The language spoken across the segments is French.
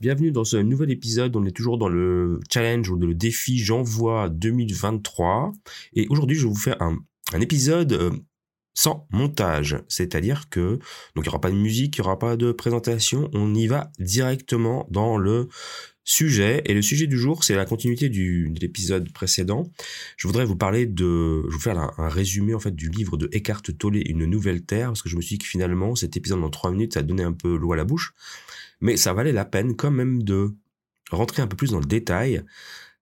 bienvenue dans ce nouvel épisode. On est toujours dans le challenge ou le défi J'envoie 2023. Et aujourd'hui, je vais vous faire un, épisode euh, sans montage. C'est-à-dire que, donc il n'y aura pas de musique, il n'y aura pas de présentation. On y va directement dans le sujet. Et le sujet du jour, c'est la continuité de l'épisode précédent. Je voudrais vous parler de, je vous faire un, résumé en fait du livre de Eckhart Tolle, Une nouvelle terre, parce que je me suis dit que finalement cet épisode dans trois minutes, ça donnait un peu l'eau à la bouche mais ça valait la peine quand même de rentrer un peu plus dans le détail,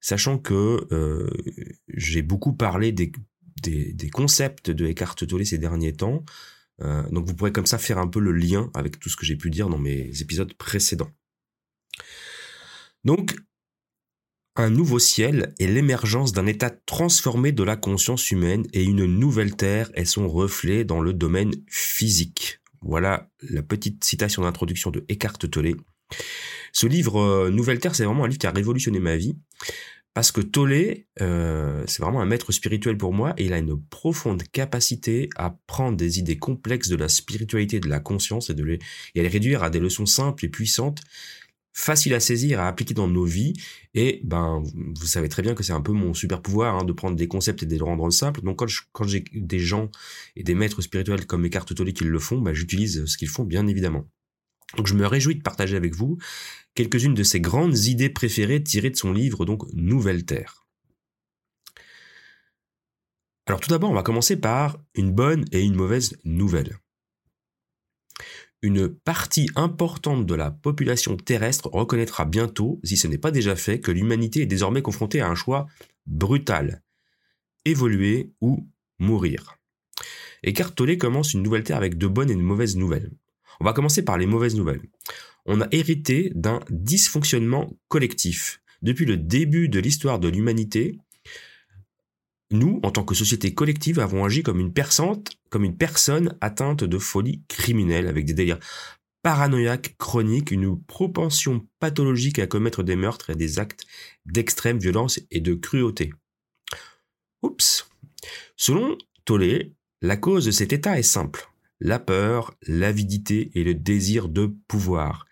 sachant que euh, j'ai beaucoup parlé des, concepts de Eckhart Tolle ces derniers temps, euh, donc vous pourrez comme ça faire un peu le lien avec tout ce que j'ai pu dire dans mes épisodes précédents. Donc, un nouveau ciel est l'émergence d'un état transformé de la conscience humaine et une nouvelle terre est son reflet dans le domaine physique. Voilà la petite citation d'introduction de Eckhart Tolle. Ce livre euh, Nouvelle Terre, c'est vraiment un livre qui a révolutionné ma vie parce que Tolle, euh, c'est vraiment un maître spirituel pour moi et il a une profonde capacité à prendre des idées complexes de la spiritualité, de la conscience et à les réduire à des leçons simples et puissantes facile à saisir, à appliquer dans nos vies. Et ben, vous savez très bien que c'est un peu mon super pouvoir hein, de prendre des concepts et de les rendre simples. Donc quand, j'ai des gens et des maîtres spirituels comme Eckhart Tolle qui le font, ben, j'utilise ce qu'ils font bien évidemment. Donc je me réjouis de partager avec vous quelques-unes de ces grandes idées préférées tirées de son livre donc Nouvelle Terre. Alors tout d'abord, on va commencer par une bonne et une mauvaise nouvelle une partie importante de la population terrestre reconnaîtra bientôt, si ce n'est pas déjà fait, que l'humanité est désormais confrontée à un choix brutal. Évoluer ou mourir. Et Tolle commence une nouvelle terre avec de bonnes et de mauvaises nouvelles. On va commencer par les mauvaises nouvelles. On a hérité d'un dysfonctionnement collectif. Depuis le début de l'histoire de l'humanité, nous, en tant que société collective, avons agi comme une, personne atteinte de folie criminelle, avec des délires paranoïaques chroniques, une propension pathologique à commettre des meurtres et des actes d'extrême violence et de cruauté. Oups. Selon Tollé, la cause de cet état est simple. La peur, l'avidité et le désir de pouvoir.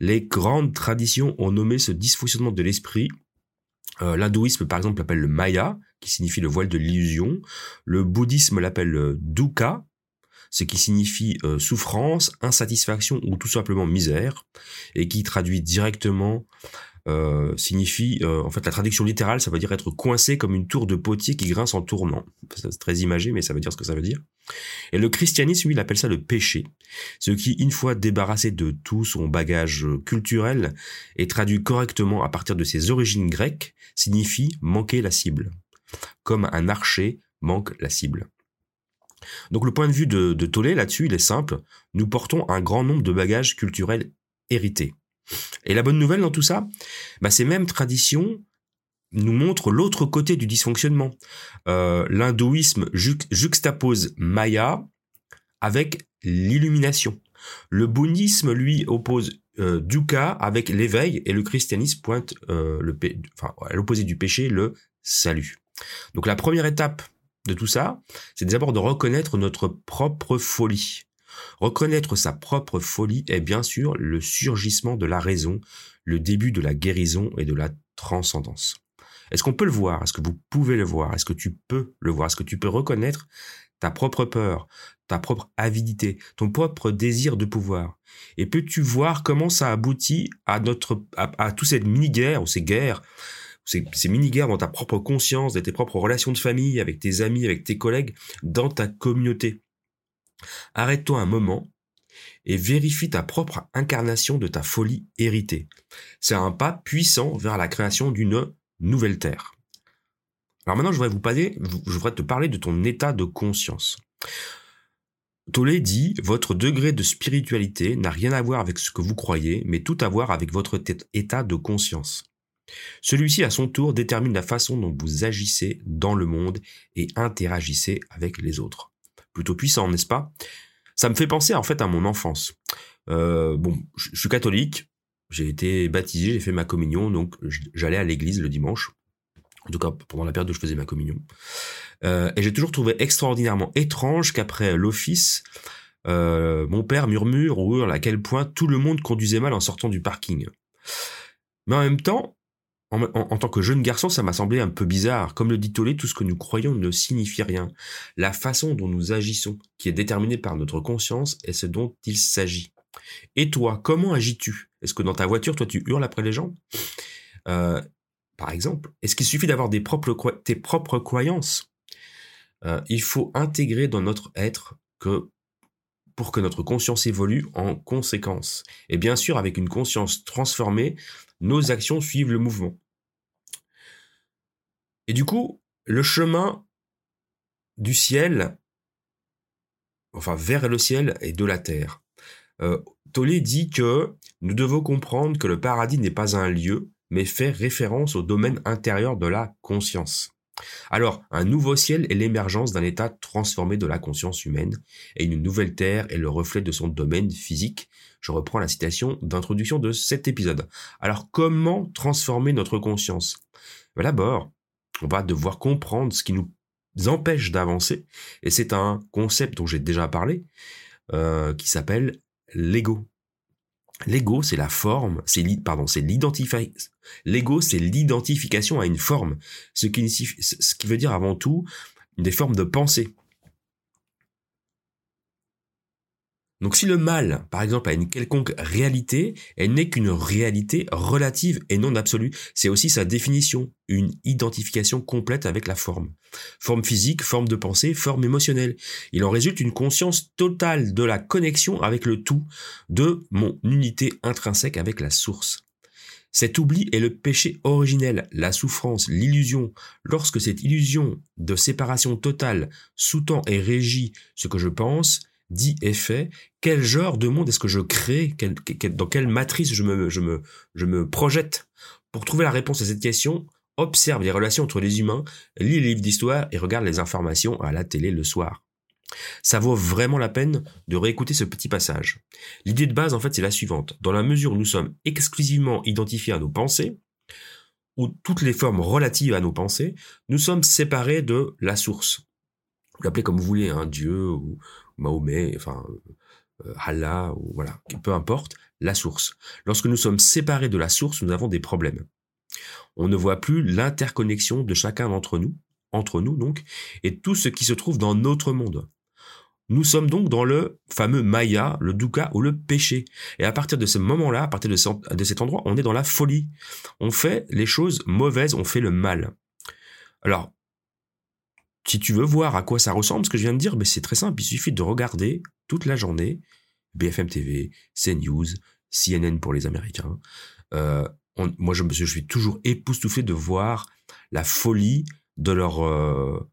Les grandes traditions ont nommé ce dysfonctionnement de l'esprit L'hindouisme, par exemple, l'appelle le Maya, qui signifie le voile de l'illusion. Le bouddhisme l'appelle euh, dukkha, ce qui signifie euh, souffrance, insatisfaction ou tout simplement misère, et qui traduit directement euh, signifie, euh, en fait, la traduction littérale, ça veut dire être coincé comme une tour de potier qui grince en tournant. C'est très imagé, mais ça veut dire ce que ça veut dire. Et le christianisme, lui, il appelle ça le péché, ce qui, une fois débarrassé de tout son bagage culturel et traduit correctement à partir de ses origines grecques, signifie manquer la cible. Comme un archer manque la cible. Donc le point de vue de, de là-dessus, il est simple. Nous portons un grand nombre de bagages culturels hérités. Et la bonne nouvelle dans tout ça, bah, ces mêmes traditions nous montrent l'autre côté du dysfonctionnement. Euh, l'hindouisme juxtapose Maya avec l'illumination. Le bouddhisme, lui, oppose euh, Dukkha avec l'éveil et le christianisme pointe euh, à l'opposé du péché, le salut. Donc la première étape de tout ça, c'est d'abord de reconnaître notre propre folie. Reconnaître sa propre folie est bien sûr le surgissement de la raison, le début de la guérison et de la transcendance. Est-ce qu'on peut le voir? Est-ce que vous pouvez le voir? Est-ce que tu peux le voir? Est-ce que tu peux reconnaître ta propre peur, ta propre avidité, ton propre désir de pouvoir? Et peux-tu voir comment ça aboutit à notre à, toute cette mini-guerre ou ces guerres ces, ces mini-guerres dans ta propre conscience, dans tes propres relations de famille, avec tes amis, avec tes collègues, dans ta communauté? Arrête-toi un moment et vérifie ta propre incarnation de ta folie héritée. C'est un pas puissant vers la création d'une nouvelle terre. Alors maintenant, je voudrais vous parler, te parler de ton état de conscience. Tollé dit, votre degré de spiritualité n'a rien à voir avec ce que vous croyez, mais tout à voir avec votre état de conscience. Celui-ci, à son tour, détermine la façon dont vous agissez dans le monde et interagissez avec les autres plutôt puissant, n'est-ce pas? Ça me fait penser en fait à mon enfance. Euh, bon, je suis catholique, j'ai été baptisé, j'ai fait ma communion, donc j'allais à l'église le dimanche, en tout cas pendant la période où je faisais ma communion. Euh, et j'ai toujours trouvé extraordinairement étrange qu'après l'office, euh, mon père murmure ou hurle à quel point tout le monde conduisait mal en sortant du parking. Mais en même temps, en, tant que jeune garçon, ça m'a semblé un peu bizarre. Comme le dit Tolé, tout ce que nous croyons ne signifie rien. La façon dont nous agissons, qui est déterminée par notre conscience, est ce dont il s'agit. Et toi, comment agis-tu? Est-ce que dans ta voiture, toi, tu hurles après les gens? Euh, Par exemple, est-ce qu'il suffit d'avoir tes propres croyances? Euh, Il faut intégrer dans notre être que pour que notre conscience évolue en conséquence. Et bien sûr, avec une conscience transformée, nos actions suivent le mouvement. Et du coup, le chemin du ciel, enfin vers le ciel et de la terre. Euh, Tolé dit que nous devons comprendre que le paradis n'est pas un lieu, mais fait référence au domaine intérieur de la conscience. Alors, un nouveau ciel est l'émergence d'un état transformé de la conscience humaine, et une nouvelle terre est le reflet de son domaine physique. Je reprends la citation d'introduction de cet épisode. Alors, comment transformer notre conscience? D'abord, on va devoir comprendre ce qui nous empêche d'avancer. Et c'est un concept dont j'ai déjà parlé, euh, qui s'appelle l'ego. L'ego, c'est la forme, c'est pardon, l'identification. L'ego, c'est l'identification à une forme, ce qui veut dire avant tout des formes de pensée. Donc si le mal, par exemple, a une quelconque réalité, elle n'est qu'une réalité relative et non absolue. C'est aussi sa définition, une identification complète avec la forme. Forme physique, forme de pensée, forme émotionnelle. Il en résulte une conscience totale de la connexion avec le tout, de mon unité intrinsèque avec la source. Cet oubli est le péché originel, la souffrance, l'illusion. Lorsque cette illusion de séparation totale sous-tend et régit ce que je pense, dit et fait, quel genre de monde est-ce que je crée, dans quelle matrice je me, je, me, je me projette? Pour trouver la réponse à cette question, observe les relations entre les humains, lis les livres d'histoire et regarde les informations à la télé le soir. Ça vaut vraiment la peine de réécouter ce petit passage. L'idée de base, en fait, c'est la suivante. Dans la mesure où nous sommes exclusivement identifiés à nos pensées, ou toutes les formes relatives à nos pensées, nous sommes séparés de la source. Vous l'appelez comme vous voulez, hein, Dieu ou, Mahomet, enfin euh, Allah, ou voilà, peu importe, la source. Lorsque nous sommes séparés de la source, nous avons des problèmes. On ne voit plus l'interconnexion de chacun d'entre nous, entre nous donc, et tout ce qui se trouve dans notre monde. Nous sommes donc dans le fameux Maya, le Dukkha ou le péché. Et à partir de ce moment-là, à partir de, cet endroit, on est dans la folie. On fait les choses mauvaises, on fait le mal. Alors, si tu veux voir à quoi ça ressemble, ce que je viens de dire, ben c'est très simple. Il suffit de regarder toute la journée BFM TV, CNews, CNN pour les Américains. Euh, moi, je, suis toujours époustouflé de voir la folie de leur euh,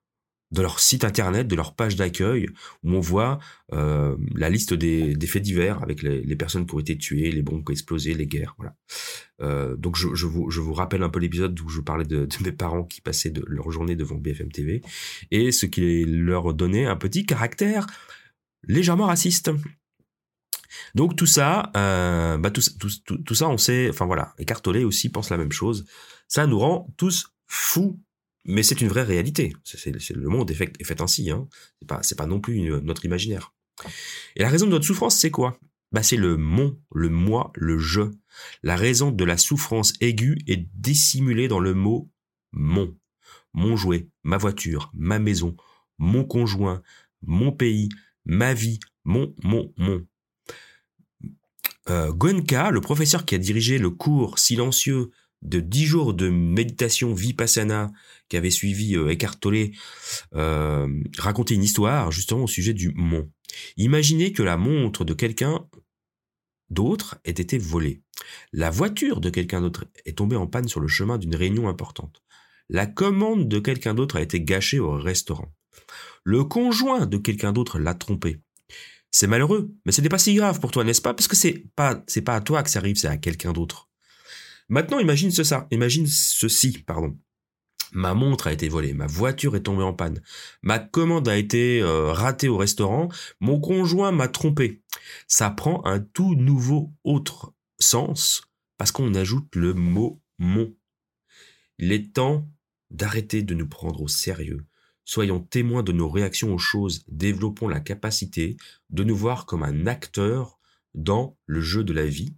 de leur site internet, de leur page d'accueil, où on voit euh, la liste des, faits divers avec les, personnes qui ont été tuées, les bombes qui ont explosé, les guerres. Voilà. Euh, donc je, vous, rappelle un peu l'épisode où je parlais de, mes parents qui passaient leur journée devant BFM TV et ce qui leur donnait un petit caractère légèrement raciste. Donc tout ça, euh, bah tout, ça, on sait, enfin voilà, Écartolé aussi pense la même chose. Ça nous rend tous fous mais c'est une vraie réalité. C'est, le monde est fait, ainsi. Hein. C'est pas, pas non plus notre imaginaire. Et la raison de notre souffrance, c'est quoi? Bah, c'est le mon, le moi, le je. La raison de la souffrance aiguë est dissimulée dans le mot mon. Mon jouet, ma voiture, ma maison, mon conjoint, mon pays, ma vie, mon, mon, mon. Euh, Gonka, le professeur qui a dirigé le cours silencieux de dix jours de méditation vipassana qui avait suivi euh, Eckhart euh, raconter une histoire justement au sujet du mont. Imaginez que la montre de quelqu'un d'autre ait été volée. La voiture de quelqu'un d'autre est tombée en panne sur le chemin d'une réunion importante. La commande de quelqu'un d'autre a été gâchée au restaurant. Le conjoint de quelqu'un d'autre l'a trompé. C'est malheureux, mais ce n'est pas si grave pour toi, n'est-ce pas? Parce que c'est pas pas à toi que ça arrive, c'est à quelqu'un d'autre. Maintenant, imagine ce ça, imagine ceci, pardon. Ma montre a été volée, ma voiture est tombée en panne, ma commande a été euh, ratée au restaurant, mon conjoint m'a trompé. Ça prend un tout nouveau autre sens parce qu'on ajoute le mot mon. Il est temps d'arrêter de nous prendre au sérieux. Soyons témoins de nos réactions aux choses, développons la capacité de nous voir comme un acteur dans le jeu de la vie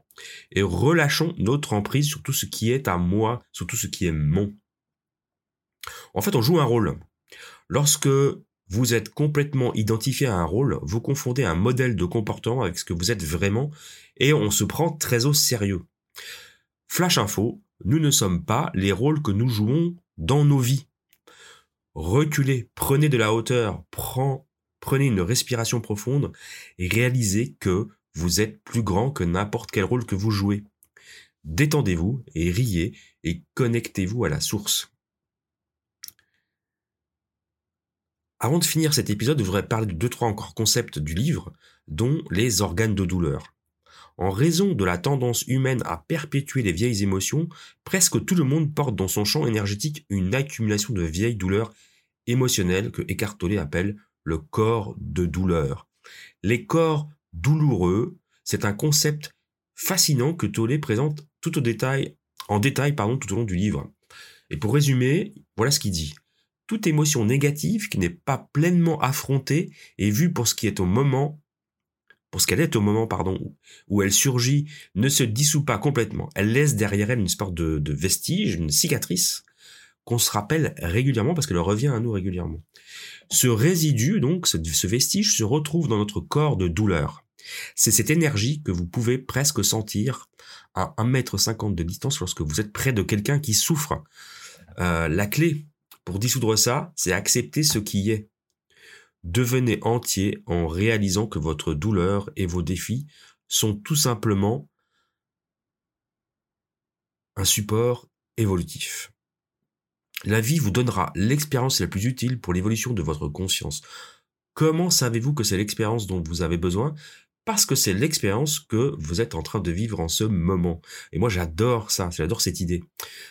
et relâchons notre emprise sur tout ce qui est à moi, sur tout ce qui est mon. En fait, on joue un rôle. Lorsque vous êtes complètement identifié à un rôle, vous confondez un modèle de comportement avec ce que vous êtes vraiment et on se prend très au sérieux. Flash info, nous ne sommes pas les rôles que nous jouons dans nos vies. Reculez, prenez de la hauteur, prenez une respiration profonde et réalisez que vous êtes plus grand que n'importe quel rôle que vous jouez. Détendez-vous et riez et connectez-vous à la source. Avant de finir cet épisode, je voudrais parler de deux trois encore concepts du livre, dont les organes de douleur. En raison de la tendance humaine à perpétuer les vieilles émotions, presque tout le monde porte dans son champ énergétique une accumulation de vieilles douleurs émotionnelles que Eckhart Tolle appelle le corps de douleur. Les corps douloureux, c'est un concept fascinant que Tolle présente tout au détail, en détail pardon, tout au long du livre. Et pour résumer, voilà ce qu'il dit toute émotion négative qui n'est pas pleinement affrontée et vue pour ce qui est au moment, pour ce qu'elle est au moment, pardon, où elle surgit, ne se dissout pas complètement. Elle laisse derrière elle une sorte de, vestige, une cicatrice, qu'on se rappelle régulièrement parce qu'elle revient à nous régulièrement. Ce résidu, donc, ce vestige, se retrouve dans notre corps de douleur. C'est cette énergie que vous pouvez presque sentir à 1,50 m de distance lorsque vous êtes près de quelqu'un qui souffre. Euh, la clé pour dissoudre ça, c'est accepter ce qui est. Devenez entier en réalisant que votre douleur et vos défis sont tout simplement un support évolutif. La vie vous donnera l'expérience la plus utile pour l'évolution de votre conscience. Comment savez-vous que c'est l'expérience dont vous avez besoin? Parce que c'est l'expérience que vous êtes en train de vivre en ce moment. Et moi, j'adore ça, j'adore cette idée.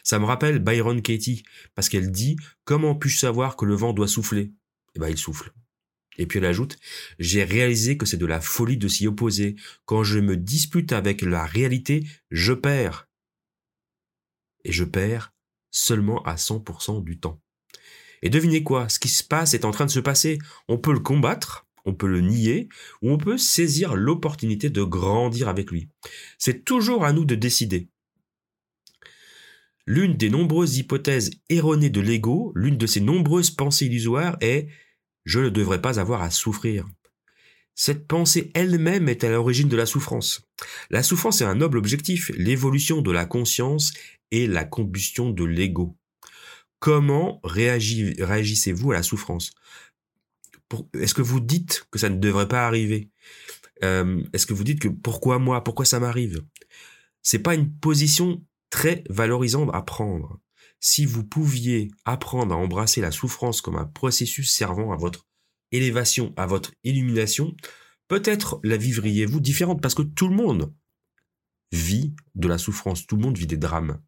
Ça me rappelle Byron Katie, parce qu'elle dit « Comment puis-je savoir que le vent doit souffler ?» Eh ben, il souffle. Et puis elle ajoute « J'ai réalisé que c'est de la folie de s'y opposer. Quand je me dispute avec la réalité, je perds. Et je perds seulement à 100% du temps. Et devinez quoi, ce qui se passe est en train de se passer. On peut le combattre, on peut le nier, ou on peut saisir l'opportunité de grandir avec lui. C'est toujours à nous de décider. L'une des nombreuses hypothèses erronées de l'ego, l'une de ces nombreuses pensées illusoires est ⁇ je ne devrais pas avoir à souffrir ⁇ Cette pensée elle-même est à l'origine de la souffrance. La souffrance est un noble objectif, l'évolution de la conscience et la combustion de l'ego. Comment réagissez-vous à la souffrance? Est-ce que vous dites que ça ne devrait pas arriver? Euh, Est-ce que vous dites que pourquoi moi Pourquoi ça m'arrive? C'est pas une position très valorisante à prendre. Si vous pouviez apprendre à embrasser la souffrance comme un processus servant à votre élévation, à votre illumination, peut-être la vivriez-vous différente parce que tout le monde vit de la souffrance, tout le monde vit des drames.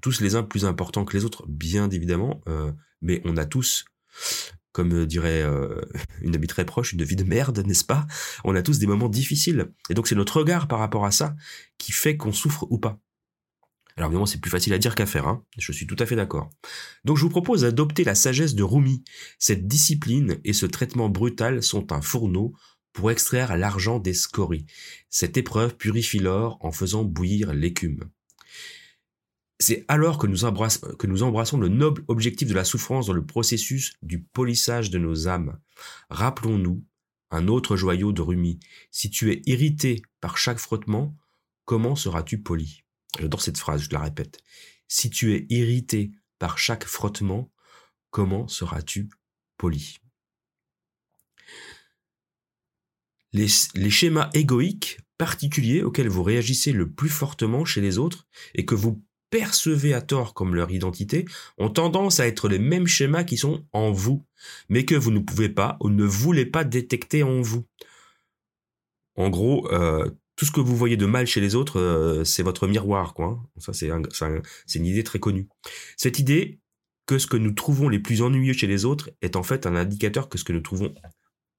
tous les uns plus importants que les autres, bien évidemment, euh, mais on a tous comme euh, dirait euh, une amie très proche, une vie de merde, n'est-ce pas? On a tous des moments difficiles. Et donc c'est notre regard par rapport à ça qui fait qu'on souffre ou pas. Alors évidemment, c'est plus facile à dire qu'à faire, hein je suis tout à fait d'accord. Donc je vous propose d'adopter la sagesse de Rumi. Cette discipline et ce traitement brutal sont un fourneau pour extraire l'argent des scories. Cette épreuve purifie l'or en faisant bouillir l'écume. C'est alors que nous, embrassons, le noble objectif de la souffrance dans le processus du polissage de nos âmes. Rappelons-nous un autre joyau de Rumi. Si tu es irrité par chaque frottement, comment seras-tu poli? J'adore cette phrase, je la répète. Si tu es irrité par chaque frottement, comment seras-tu poli? Les, schémas égoïques particuliers auxquels vous réagissez le plus fortement chez les autres et que vous percevez à tort comme leur identité ont tendance à être les mêmes schémas qui sont en vous, mais que vous ne pouvez pas ou ne voulez pas détecter en vous. En gros, euh, tout ce que vous voyez de mal chez les autres, euh, c'est votre miroir, quoi. Hein. Ça, c'est une idée très connue. Cette idée que ce que nous trouvons les plus ennuyeux chez les autres est en fait un indicateur que ce que nous trouvons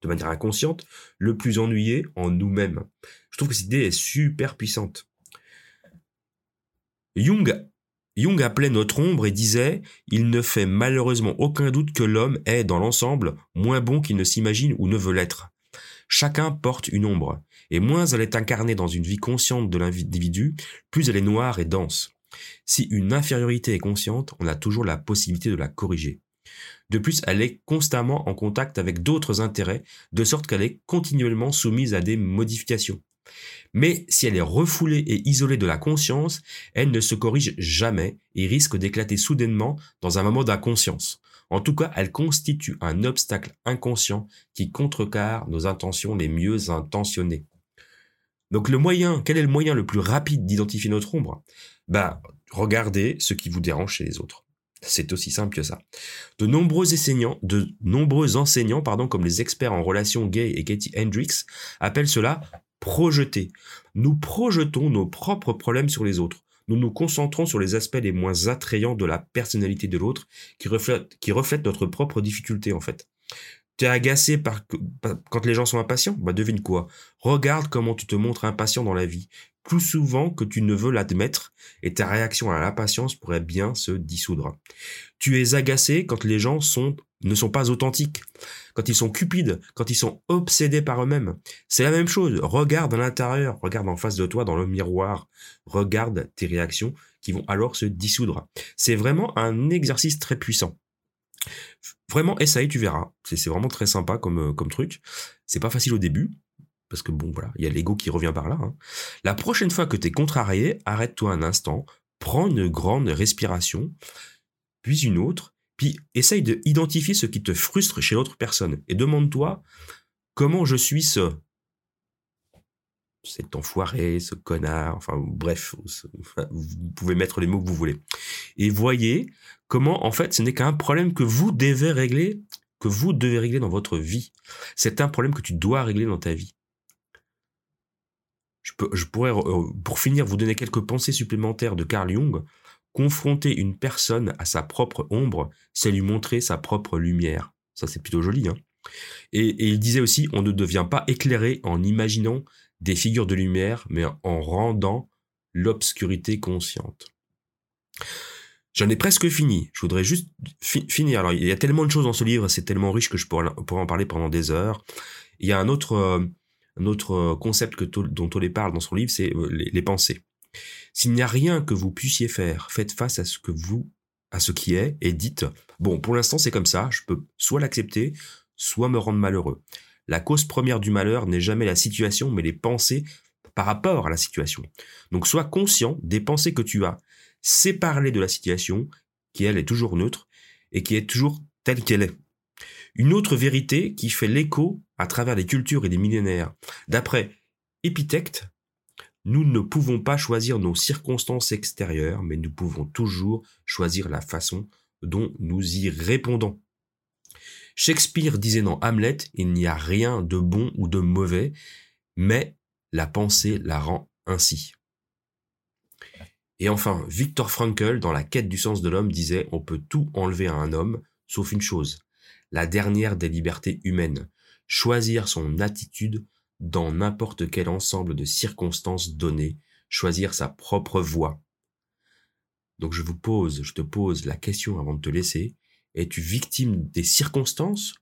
de manière inconsciente le plus ennuyé en nous-mêmes. Je trouve que cette idée est super puissante. Jung, appelait notre ombre et disait Il ne fait malheureusement aucun doute que l'homme est, dans l'ensemble, moins bon qu'il ne s'imagine ou ne veut l'être. Chacun porte une ombre, et moins elle est incarnée dans une vie consciente de l'individu, plus elle est noire et dense. Si une infériorité est consciente, on a toujours la possibilité de la corriger. De plus, elle est constamment en contact avec d'autres intérêts, de sorte qu'elle est continuellement soumise à des modifications. Mais si elle est refoulée et isolée de la conscience, elle ne se corrige jamais et risque d'éclater soudainement dans un moment d'inconscience. En tout cas, elle constitue un obstacle inconscient qui contrecarre nos intentions les mieux intentionnées. Donc le moyen, quel est le moyen le plus rapide d'identifier notre ombre? Ben, regardez ce qui vous dérange chez les autres. C'est aussi simple que ça. De nombreux enseignants, de nombreux enseignants, pardon, comme les experts en relations gays et Katie Hendricks, appellent cela projeter. Nous projetons nos propres problèmes sur les autres. Nous nous concentrons sur les aspects les moins attrayants de la personnalité de l'autre qui reflètent, notre propre difficulté en fait. T'es agacé par, quand les gens sont impatients? Bah devine quoi Regarde comment tu te montres impatient dans la vie plus souvent que tu ne veux l'admettre et ta réaction à l'impatience pourrait bien se dissoudre. Tu es agacé quand les gens ne sont pas authentiques, quand ils sont cupides, quand ils sont obsédés par eux-mêmes. C'est la même chose. Regarde à l'intérieur, regarde en face de toi dans le miroir, regarde tes réactions qui vont alors se dissoudre. C'est vraiment un exercice très puissant. Vraiment, essaye, tu verras. C'est vraiment très sympa comme, comme truc. C'est pas facile au début, parce que bon, voilà, il y a l'ego qui revient par là. Hein. La prochaine fois que tu es contrarié, arrête-toi un instant, prends une grande respiration, puis une autre, puis essaye d'identifier ce qui te frustre chez l'autre personne, et demande-toi comment je suis ce cet enfoiré, ce connard, enfin bref, vous pouvez mettre les mots que vous voulez. Et voyez comment en fait ce n'est qu'un problème que vous devez régler, que vous devez régler dans votre vie. C'est un problème que tu dois régler dans ta vie je, pourrais, euh, pour finir, vous donner quelques pensées supplémentaires de Carl Jung. Confronter une personne à sa propre ombre, c'est lui montrer sa propre lumière. Ça, c'est plutôt joli. Hein et, il disait aussi, on ne devient pas éclairé en imaginant des figures de lumière, mais en rendant l'obscurité consciente. J'en ai presque fini. Je voudrais juste finir. Alors, il y a tellement de choses dans ce livre, c'est tellement riche que je pourrais, en parler pendant des heures. Il y a un autre, euh, un autre euh, concept dont Tolé parle dans son livre, c'est euh, les, pensées. S'il n'y a rien que vous puissiez faire, faites face à ce que vous, à ce qui est, et dites, bon, pour l'instant c'est comme ça, je peux soit l'accepter, soit me rendre malheureux. La cause première du malheur n'est jamais la situation, mais les pensées par rapport à la situation. Donc sois conscient des pensées que tu as, séparez de la situation, qui elle est toujours neutre, et qui est toujours telle qu'elle est. Une autre vérité qui fait l'écho à travers les cultures et les millénaires. D'après Épithète, nous ne pouvons pas choisir nos circonstances extérieures, mais nous pouvons toujours choisir la façon dont nous y répondons. Shakespeare disait dans Hamlet, il n'y a rien de bon ou de mauvais, mais la pensée la rend ainsi. Et enfin, Victor Frankl, dans La quête du sens de l'homme, disait On peut tout enlever à un homme, sauf une chose, la dernière des libertés humaines, choisir son attitude dans n'importe quel ensemble de circonstances données, choisir sa propre voie. Donc je vous pose, je te pose la question avant de te laisser, es-tu victime des circonstances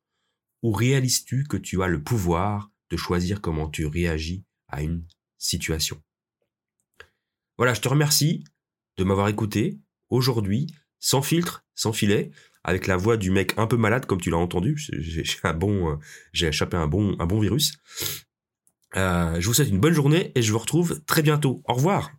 ou réalises-tu que tu as le pouvoir de choisir comment tu réagis à une situation? Voilà, je te remercie de m'avoir écouté aujourd'hui, sans filtre, sans filet avec la voix du mec un peu malade, comme tu l'as entendu. J'ai un bon, euh, j'ai échappé un bon, un bon virus. Euh, je vous souhaite une bonne journée et je vous retrouve très bientôt. Au revoir.